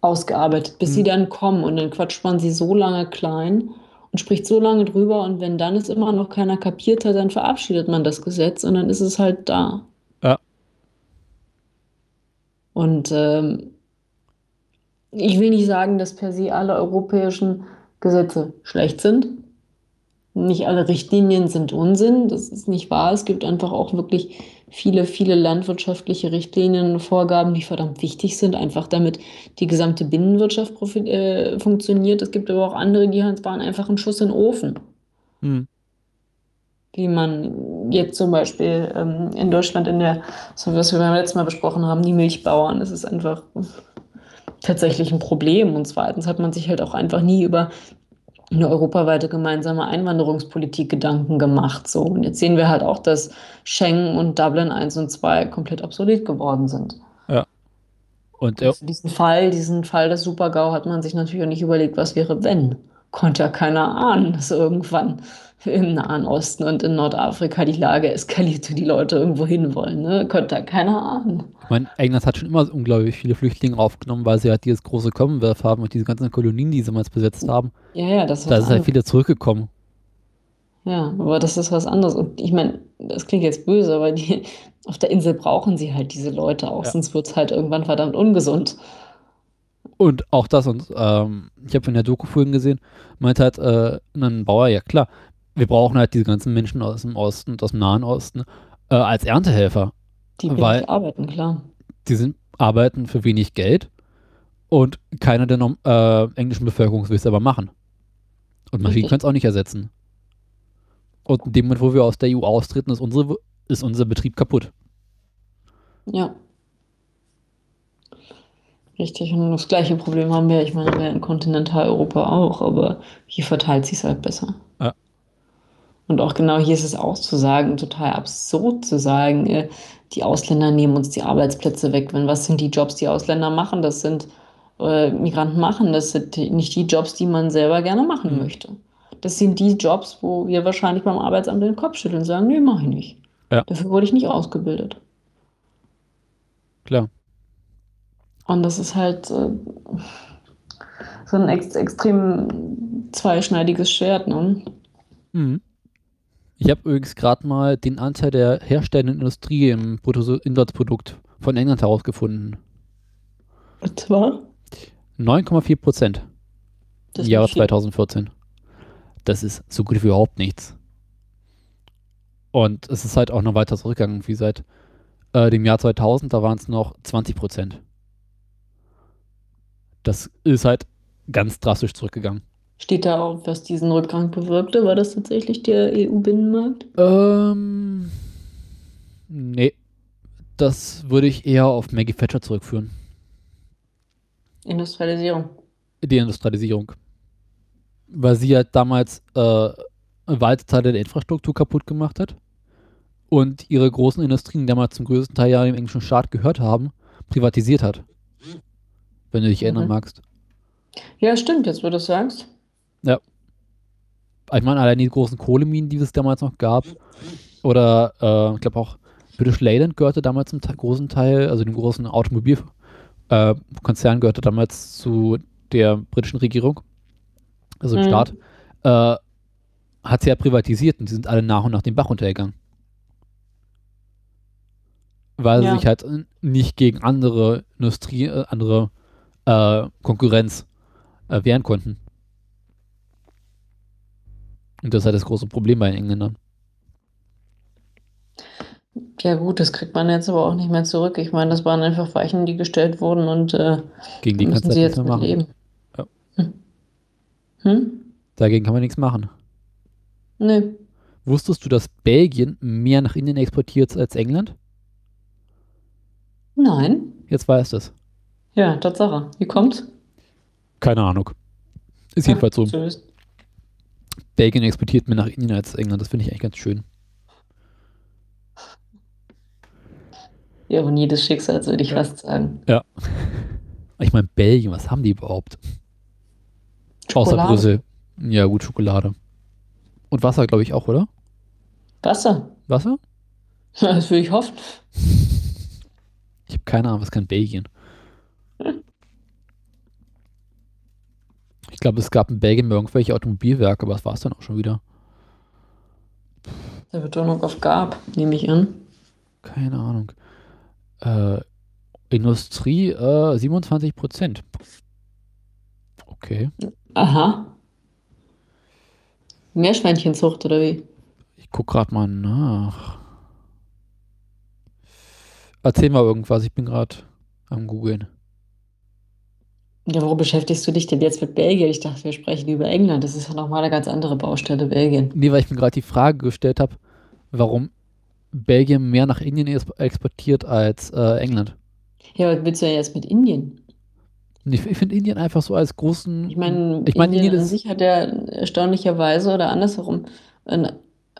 ausgearbeitet, bis sie Hm. dann kommen. Und dann quatscht man sie so lange klein und spricht so lange drüber. Und wenn dann es immer noch keiner kapiert hat, dann verabschiedet man das Gesetz und dann ist es halt da. Ja. Und ähm, ich will nicht sagen, dass per se alle europäischen Gesetze schlecht sind. Nicht alle Richtlinien sind Unsinn. Das ist nicht wahr. Es gibt einfach auch wirklich viele, viele landwirtschaftliche Richtlinien und Vorgaben, die verdammt wichtig sind, einfach damit die gesamte Binnenwirtschaft äh, funktioniert. Es gibt aber auch andere, die waren einfach ein Schuss in den Ofen. Hm. Wie man jetzt zum Beispiel ähm, in Deutschland in der, so was wir beim letzten Mal besprochen haben, die Milchbauern. Das ist einfach tatsächlich ein Problem. Und zweitens hat man sich halt auch einfach nie über eine europaweite gemeinsame Einwanderungspolitik Gedanken gemacht. So. Und jetzt sehen wir halt auch, dass Schengen und Dublin 1 und 2 komplett obsolet geworden sind. Und äh, Also diesen Fall, diesen Fall des Super-GAU hat man sich natürlich auch nicht überlegt, was wäre, wenn. Konnte ja keiner ahnen, dass irgendwann im Nahen Osten und in Nordafrika die Lage eskaliert und die Leute irgendwo hinwollen. Ne? Konnte ja keiner ahnen. ich meine, England hat schon immer unglaublich viele Flüchtlinge aufgenommen, weil sie halt dieses große Commonwealth haben und diese ganzen Kolonien, die sie damals besetzt haben. Ja, ja, das ist Da ist halt viele zurückgekommen. Ja, aber das ist was anderes. Und ich meine, das klingt jetzt böse, aber die, auf der Insel brauchen sie halt diese Leute auch, Ja. sonst wird es halt irgendwann verdammt ungesund. Und auch das, und ähm, ich habe in der Doku vorhin gesehen, meinte halt äh, ein Bauer, ja klar, wir brauchen halt diese ganzen Menschen aus dem Osten und aus dem Nahen Osten äh, als Erntehelfer. Die Weil- arbeiten, klar. Die sind, arbeiten für wenig Geld und keiner der äh, englischen Bevölkerung will es aber machen. Und Maschinen können es auch nicht ersetzen. Und in dem Moment, wo wir aus der EU austreten, ist, unsere, ist unser Betrieb kaputt. Ja. Richtig, und das gleiche Problem haben wir, ich meine, wir in Kontinentaleuropa auch, aber hier verteilt sich es halt besser. Ja. Und auch genau hier ist es auch zu sagen, total absurd zu sagen, äh, die Ausländer nehmen uns die Arbeitsplätze weg. Wenn was sind die Jobs, die Ausländer machen? Das sind äh, Migranten machen. Das sind nicht die Jobs, die man selber gerne machen Mhm. möchte. Das sind die Jobs, wo wir wahrscheinlich beim Arbeitsamt den Kopf schütteln und sagen, nee, mache ich nicht. Ja. Dafür wurde ich nicht ausgebildet. Klar. Und das ist halt äh, so ein ex extrem zweischneidiges Schwert, ne? Mhm. Ich habe übrigens gerade mal den Anteil der herstellenden Industrie im Bruttoinlandsprodukt von England herausgefunden. Und zwar? 9,4 Prozent im Jahre viel. 2014. Das ist so gut wie überhaupt nichts. Und es ist halt auch noch weiter zurückgegangen, wie seit äh, dem Jahr 2000, da waren es noch 20 Prozent. Das ist halt ganz drastisch zurückgegangen. Steht da auch, was diesen Rückgang bewirkte? War das tatsächlich der EU-Binnenmarkt? Ähm, nee. Das würde ich eher auf Maggie Thatcher zurückführen. Industrialisierung. Die Industrialisierung. Weil sie halt damals äh, weite Teile der Infrastruktur kaputt gemacht hat und ihre großen Industrien, die damals zum größten Teil ja dem englischen Staat gehört haben, privatisiert hat. Wenn du dich erinnern Mhm. magst. Ja, stimmt, jetzt wo du es sagst. Ich meine, allein die großen Kohleminen, die es damals noch gab, oder äh, ich glaube auch British Leyland gehörte damals zum großen Teil, also dem großen Automobilkonzern äh, gehörte damals zu der britischen Regierung, also dem Mhm. Staat, äh, hat sie ja privatisiert und die sind alle nach und nach den Bach runtergegangen. Weil Ja. sie sich halt nicht gegen andere Industrie, äh, andere äh, Konkurrenz äh, wehren konnten. Und das ist halt das große Problem bei den Engländern. Ja, gut, das kriegt man jetzt aber auch nicht mehr zurück. Ich meine, das waren einfach Weichen, die gestellt wurden und äh, Gegen die da kannst du müssen sie halt jetzt mit machen. leben. Ja. Hm. Hm? Dagegen kann man nichts machen. Nee. Wusstest du, dass Belgien mehr nach Indien exportiert als England? Nein. Jetzt weißt du es. Ja, Tatsache. Wie kommt's? Keine Ahnung. Ist jedenfalls so. Zu Belgien exportiert mehr nach Indien als England. Das finde ich eigentlich ganz schön. Ironie des Schicksals, würde ich Ja. fast sagen. Ich meine, Belgien, was haben die überhaupt? Außer Schokolade. Brüssel. Ja, gut, Schokolade. Und Wasser, glaube ich, auch, oder? Wasser. Wasser? Das würde ich hoffen. Ich habe keine Ahnung, was kann Belgien? Ich glaube, es gab in Belgien irgendwelche Automobilwerke, aber das war es dann auch schon wieder. Der Betonung auf gab, nehme ich an. Keine Ahnung. Äh, Industrie, äh, 27 Prozent. Okay. Aha. Meerschweinchenzucht oder wie? Ich guck gerade mal nach. Erzähl mal irgendwas, ich bin gerade am googeln. Ja, warum beschäftigst du dich denn jetzt mit Belgien? Ich dachte, wir sprechen über England. Das ist ja nochmal eine ganz andere Baustelle, Belgien. Nee, weil ich mir gerade die Frage gestellt habe, warum Belgien mehr nach Indien exportiert als äh, England. Ja, was willst du denn jetzt mit Indien? Ich, ich finde Indien einfach so als großen. Ich meine, ich meine, Indien Indien an sich hat ja erstaunlicherweise oder andersherum en-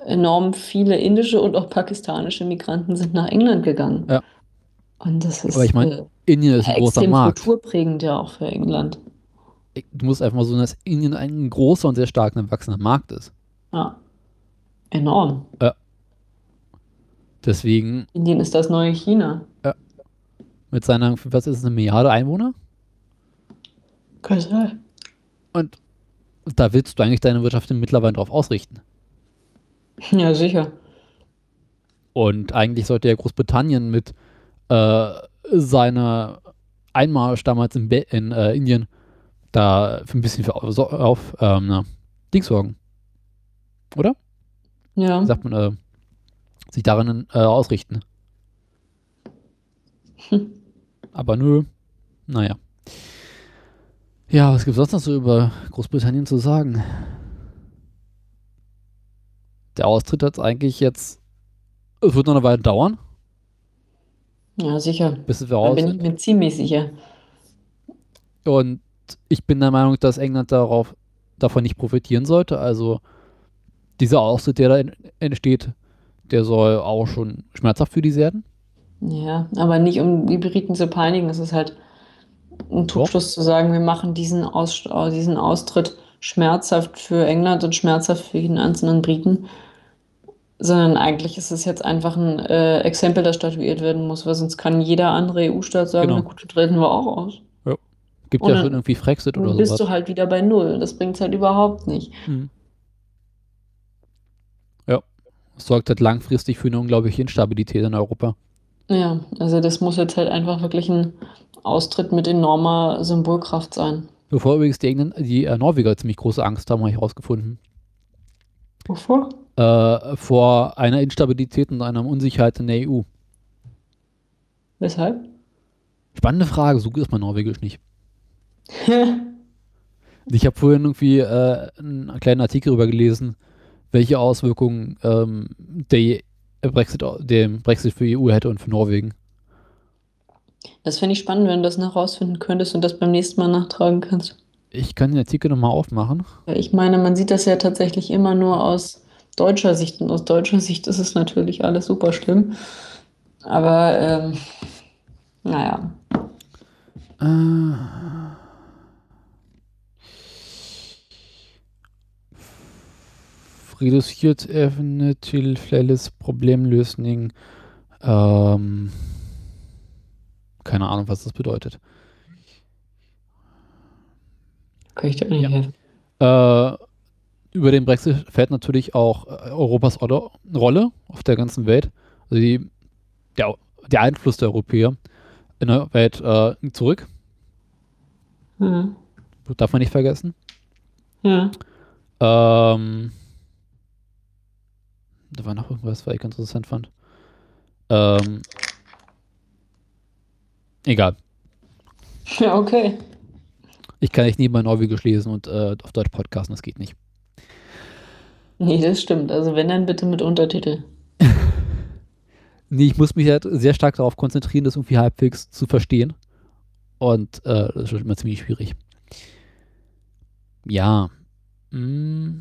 enorm viele indische und auch pakistanische Migranten sind nach England gegangen. Ja. Und das ist Aber ich meine, Indien ist ein äh, großer extrem Markt. kulturprägend ja auch für England. Du musst einfach mal so, dass Indien ein großer und sehr stark wachsender Markt ist. Ja. Enorm. Deswegen Indien ist das neue China. mit seiner, was ist es, eine Milliarde Einwohner? Kann sein. Und da willst du eigentlich deine Wirtschaft mittlerweile drauf ausrichten. Ja, sicher. Und eigentlich sollte ja Großbritannien mit äh, seiner Einmarsch damals in, Be in äh, Indien da für ein bisschen für auf, auf ähm, na, Dings sorgen. Oder? Ja. Wie sagt man, äh, sich darin äh, ausrichten. Hm. Aber nö. Naja. Ja, was gibt es sonst noch so über Großbritannien zu sagen? Der Austritt hat eigentlich jetzt. Es wird noch eine Weile dauern, Ja, sicher. bis wir Da raus bin ich mir ziemlich sicher. Und ich bin der Meinung, dass England darauf, davon nicht profitieren sollte. Also dieser Austritt, der da en- entsteht, der soll auch schon schmerzhaft für die werden. Ja, aber nicht um die Briten zu peinigen. Es ist halt ein Trugschluss zu sagen, wir machen diesen, Aus diesen Austritt schmerzhaft für England und schmerzhaft für jeden einzelnen Briten. Sondern eigentlich ist es jetzt einfach ein äh, Exempel, das statuiert werden muss, weil sonst kann jeder andere EU-Staat sagen, Genau. na gut, treten wir auch aus. Gibt Und ja schon irgendwie Frexit oder Dann bist sowas. du halt wieder bei Null. Das bringt es halt überhaupt nicht. Mhm. Ja. Das sorgt halt langfristig für eine unglaubliche Instabilität in Europa. Ja, also das muss jetzt halt einfach wirklich ein Austritt mit enormer Symbolkraft sein. Bevor übrigens die, Engländer, die äh, Norweger ziemlich große Angst haben, habe ich herausgefunden. Wovor? Äh, vor einer Instabilität und einer Unsicherheit in der EU. Weshalb? Spannende Frage, so ist mein Norwegisch nicht. Ich habe vorhin irgendwie äh, einen kleinen Artikel darüber gelesen, welche Auswirkungen ähm, der Brexit, der Brexit für die EU hätte und für Norwegen. Das fände ich spannend, wenn du das noch rausfinden könntest und das beim nächsten Mal nachtragen kannst. Ich kann den Artikel nochmal aufmachen. Ich meine, man sieht das ja tatsächlich immer nur aus deutscher Sicht und aus deutscher Sicht ist es natürlich alles super schlimm. Aber ähm, naja, Äh, reduziert evne til felles Problemlösning. Ähm, keine Ahnung, was das bedeutet. kann ich dir nicht Ja. helfen. Äh, über den Brexit fällt natürlich auch äh, Europas Rolle, Rolle auf der ganzen Welt. Also die, der, der Einfluss der Europäer in der Welt äh, zurück. Mhm. Darf man nicht vergessen. Ja. Ähm, da war noch irgendwas, was ich ganz interessant fand. Ähm, egal. Ja, okay. Ich kann nicht nebenbei Norwegisch lesen und äh, auf Deutsch podcasten, das geht nicht. Nee, das stimmt. Also wenn, dann bitte mit Untertitel. Nee, ich muss mich halt sehr stark darauf konzentrieren, das irgendwie halbwegs zu verstehen. Und äh, das ist schon immer ziemlich schwierig. Ja. Mm.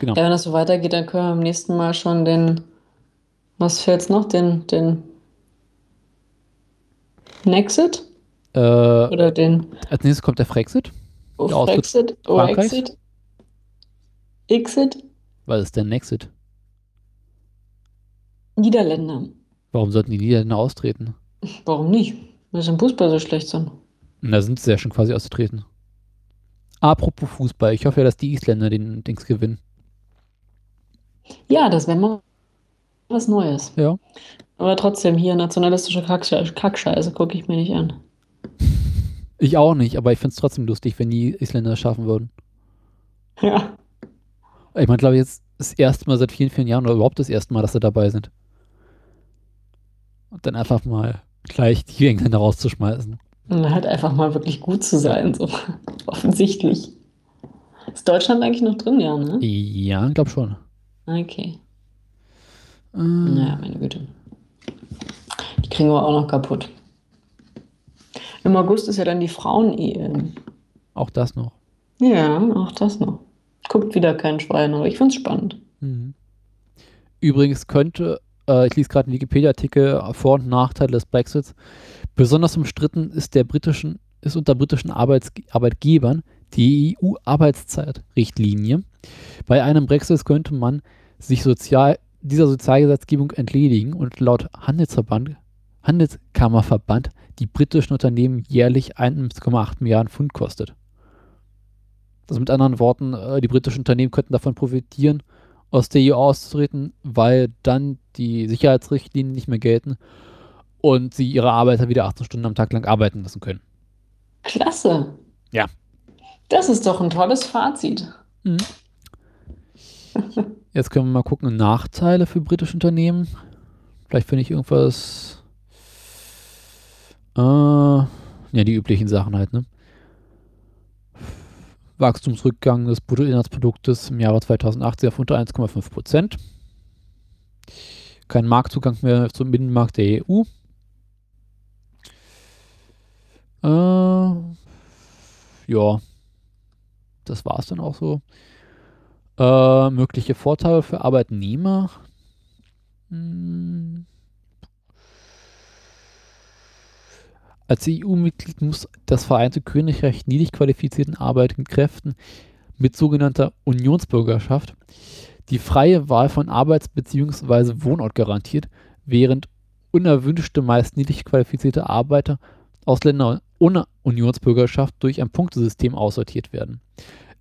Genau. Ja, wenn das so weitergeht, dann können wir beim nächsten Mal schon den, was fällt's noch? Den, den Nexit? Äh, Oder den als nächstes kommt der Frexit. Der Austritt Frexit? Exit? Was ist der Nexit? Niederländer. Warum sollten die Niederländer austreten? Warum nicht? Weil sie im Fußball so schlecht sind. Da sind sie ja schon quasi ausgetreten. Apropos Fußball, ich hoffe ja, dass die Isländer den Dings gewinnen. Ja, das wäre mal was Neues. Ja. Aber trotzdem, hier nationalistische Kacksche- Kackscheiße gucke ich mir nicht an. Ich auch nicht, aber ich finde es trotzdem lustig, wenn die Isländer es schaffen würden. Ja. Ich meine, glaube ich, jetzt das erste Mal seit vielen, vielen Jahren oder überhaupt das erste Mal, dass sie dabei sind. Und dann einfach mal gleich die Engländer rauszuschmeißen. Und halt einfach mal wirklich gut zu sein, so offensichtlich. Ist Deutschland eigentlich noch drin, ja, ne? Ja, ich glaube schon. Okay. Äh, Naja, meine Güte. Die kriegen wir auch noch kaputt. Im August ist ja dann die Frauen-EM. Auch das noch. Ja, auch das noch. Guckt wieder kein Schwein, aber ich find's spannend. Mhm. Übrigens könnte, äh, ich lese gerade einen Wikipedia-Artikel, Vor- und Nachteile des Brexits. Besonders umstritten ist der britischen, ist unter britischen Arbeits Arbeitgebern die EU-Arbeitszeitrichtlinie. Bei einem Brexit könnte man sich sozial, dieser Sozialgesetzgebung entledigen und laut Handelsverband, Handelskammerverband die britischen Unternehmen jährlich 1,8 Milliarden Pfund kostet. Also mit anderen Worten, äh, die britischen Unternehmen könnten davon profitieren, aus der EU auszutreten, weil dann die Sicherheitsrichtlinien nicht mehr gelten und sie ihre Arbeiter wieder 18 Stunden am Tag lang arbeiten lassen können. Klasse. Ja. Das ist doch ein tolles Fazit. Jetzt können wir mal gucken, Nachteile für britische Unternehmen. Vielleicht finde ich irgendwas. Äh, ja, die üblichen Sachen halt, ne? Wachstumsrückgang des Bruttoinlandsproduktes im Jahre 2018 auf unter 1,5 Prozent. Kein Marktzugang mehr zum Binnenmarkt der EU. Äh, ja, das war es dann auch so. Äh, mögliche Vorteile für Arbeitnehmer. Hm. Als EU-Mitglied muss das Vereinte Königreich niedrig qualifizierten arbeitenden Kräften mit sogenannter Unionsbürgerschaft die freie Wahl von Arbeits- bzw. Wohnort garantiert, während unerwünschte, meist niedrig qualifizierte Arbeiter aus Ländern ohne Unionsbürgerschaft durch ein Punktesystem aussortiert werden.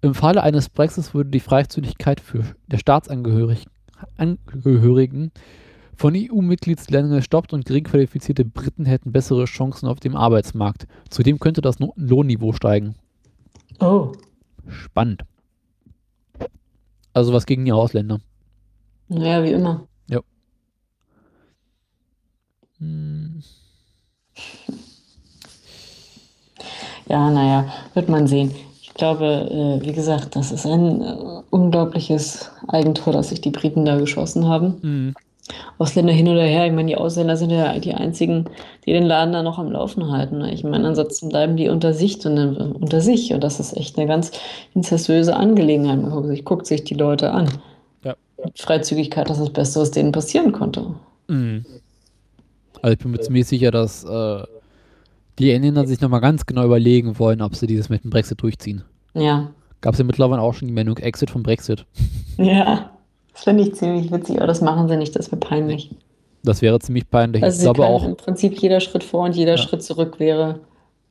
Im Falle eines Brexits würde die Freizügigkeit für der Staatsangehörigen Angehörigen von EU-Mitgliedsländern gestoppt und gering qualifizierte Briten hätten bessere Chancen auf dem Arbeitsmarkt. Zudem könnte das No- Lohnniveau steigen. Oh. Spannend. Also was gegen die Ausländer. Naja, wie immer. Hm. Ja, naja, wird man sehen. Ich glaube, äh, wie gesagt, das ist ein äh, unglaubliches Eigentor, das sich die Briten da geschossen haben. Hm. Ausländer hin oder her, ich meine, die Ausländer sind ja die einzigen, die den Laden da noch am Laufen halten. Ne? Ich meine, ansonsten bleiben die unter sich und, unter sich. Und das ist echt eine ganz incestuöse Angelegenheit. Man guckt sich, guckt sich die Leute an. Ja. Freizügigkeit, das ist das Beste, was denen passieren konnte. Mhm. Also ich bin mir ziemlich sicher, dass äh, die Engländer sich nochmal ganz genau überlegen wollen, ob sie dieses mit dem Brexit durchziehen. Ja. Gab es ja mittlerweile auch schon die Meldung Exit vom Brexit. Ja. Das finde ich ziemlich witzig, aber das machen sie nicht, das wäre peinlich. Das wäre ziemlich peinlich. Also ich glaube auch, im Prinzip jeder Schritt vor und jeder Ja. Schritt zurück wäre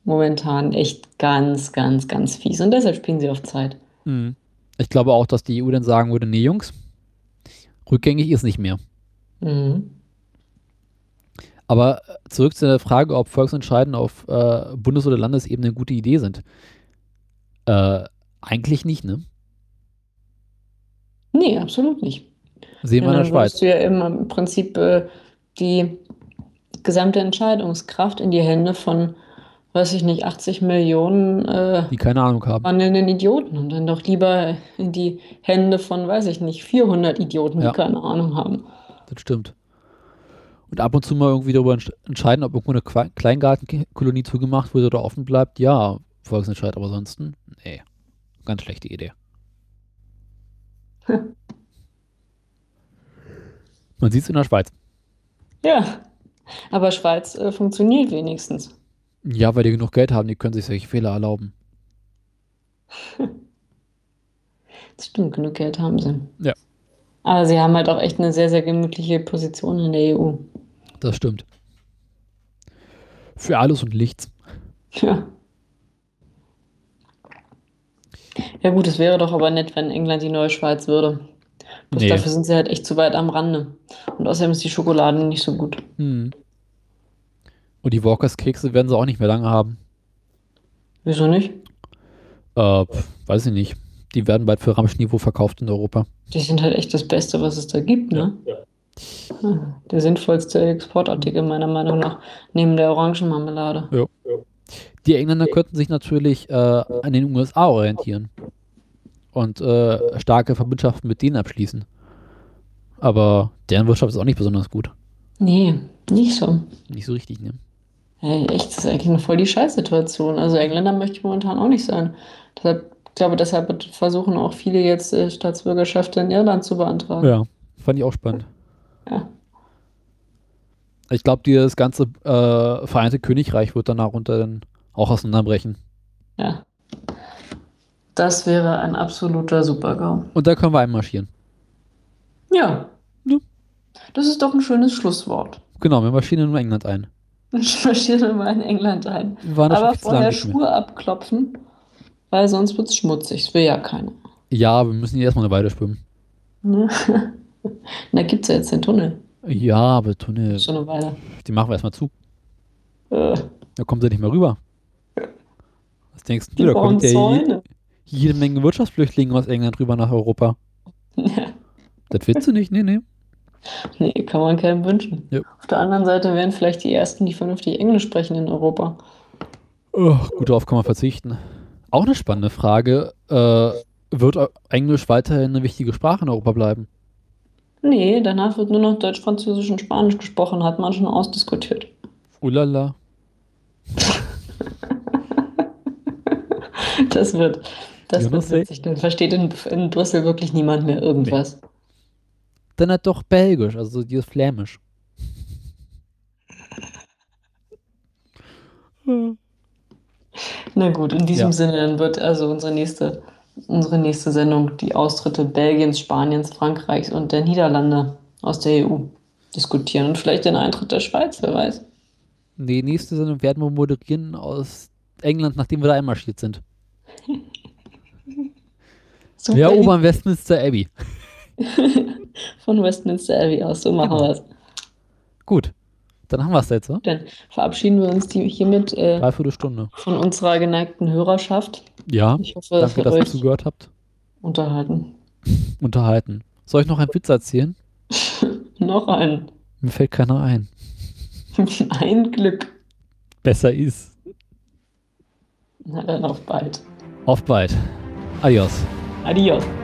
momentan echt ganz, ganz, ganz fies. Und deshalb spielen sie auf Zeit. Mhm. ich glaube auch, dass die EU dann sagen würde, nee Jungs, rückgängig ist nicht mehr. Mhm. Aber äh, zurück zu der Frage, ob Volksentscheiden auf äh, Bundes- oder Landesebene eine gute Idee sind. Äh, eigentlich nicht, ne? Nee, absolut nicht. Sehen wir in der dann Schweiz. du ja immer im Prinzip äh, die gesamte Entscheidungskraft in die Hände von, weiß ich nicht, 80 Millionen äh, Die keine Ahnung haben. wandelnden Idioten und dann doch lieber in die Hände von, weiß ich nicht, 400 Idioten, die Ja. keine Ahnung haben. Das stimmt. Und ab und zu mal irgendwie darüber entsch- entscheiden, ob irgendwo eine Kleingartenkolonie zugemacht wird oder offen bleibt. Ja, Volksentscheid, aber ansonsten, nee. Ganz schlechte Idee. Man sieht es in der Schweiz. Ja, aber Schweiz äh, funktioniert wenigstens. Ja, weil die genug Geld haben, die können sich solche Fehler erlauben. Das stimmt, genug Geld haben sie. Ja. Aber sie haben halt auch echt eine sehr, sehr gemütliche Position in der EU. Das stimmt. Für alles und nichts. Ja. Ja gut, es wäre doch aber nett, wenn England die neue Schweiz würde. Bloß Nee. dafür sind sie halt echt zu weit am Rande. Und außerdem ist die Schokolade nicht so gut. Hm. Und die Walkers-Kekse werden sie auch nicht mehr lange haben. Wieso nicht? Äh, pf, weiß ich nicht. Die werden bald für Ramschniveau verkauft in Europa. Die sind halt echt das Beste, was es da gibt, ne? Ja, Der sinnvollste Exportartikel meiner Meinung nach, neben der Orangenmarmelade. Die Engländer könnten sich natürlich äh, an den USA orientieren und äh, starke Verbindschaften mit denen abschließen. Aber deren Wirtschaft ist auch nicht besonders gut. Nee, nicht so. Nicht so richtig, ne? Ey, echt, das ist eigentlich eine voll die Scheißsituation. Also Engländer möchte ich momentan auch nicht sein. Deshalb, ich glaube, deshalb versuchen auch viele jetzt äh, Staatsbürgerschaft in Irland zu beantragen. Ja, fand ich auch spannend. Ja. Ich glaube, das ganze äh, Vereinte Königreich wird danach unter dann auch auseinanderbrechen. Ja. Das wäre ein absoluter Super-GAU. Und da können wir einmarschieren. Ja. Ja. Das ist doch ein schönes Schlusswort. Genau, wir marschieren in England ein. Ich marschiere mal in England ein. Wir Aber vorher. Schuhe abklopfen, weil sonst wird es schmutzig. Das will ja keiner. Ja, wir müssen hier erstmal eine Weile schwimmen. Ne? da gibt es ja jetzt den Tunnel. Ja, aber Tunnel, Schon eine Weile. die machen wir erstmal zu. Äh, Da kommen sie nicht mehr rüber. Was denkst du? Da kommt ja je, jede Menge Wirtschaftsflüchtlinge aus England rüber nach Europa. Das willst du nicht? Nee, nee. nee, kann man keinem wünschen. Ja. Auf der anderen Seite wären vielleicht die Ersten, die vernünftig Englisch sprechen in Europa. Oh, gut, darauf kann man verzichten. Auch eine spannende Frage. Äh, wird Englisch weiterhin eine wichtige Sprache in Europa bleiben? Nee, danach wird nur noch Deutsch, Französisch und Spanisch gesprochen, hat man schon ausdiskutiert. Ulala. Das wird, Das know, wird witzig. Dann versteht in, in Brüssel wirklich niemand mehr irgendwas. Dann hat doch Belgisch, also die ist flämisch. Na gut, in diesem Ja. Sinne, dann wird also unsere nächste, unsere nächste Sendung die Austritte Belgiens, Spaniens, Frankreichs und der Niederlande aus der EU diskutieren und vielleicht den Eintritt der Schweiz, wer weiß. Die nächste Sendung werden wir moderieren aus England, nachdem wir da einmarschiert sind. Super Wir erobern Westminster Abbey. von Westminster Abbey aus, so machen Genau. wir es. Gut, dann haben wir es jetzt, ne? Dann verabschieden wir uns die, hiermit äh, Dreiviertel Stunde. von unserer geneigten Hörerschaft. Ja, Ich hoffe, danke, dass ihr zugehört habt. unterhalten. Unterhalten. Soll ich noch einen Witz erzählen? Noch ein. Mir fällt keiner ein. ein Glück. Besser ist. Na dann auf bald. Auf bald. Adios. Adios.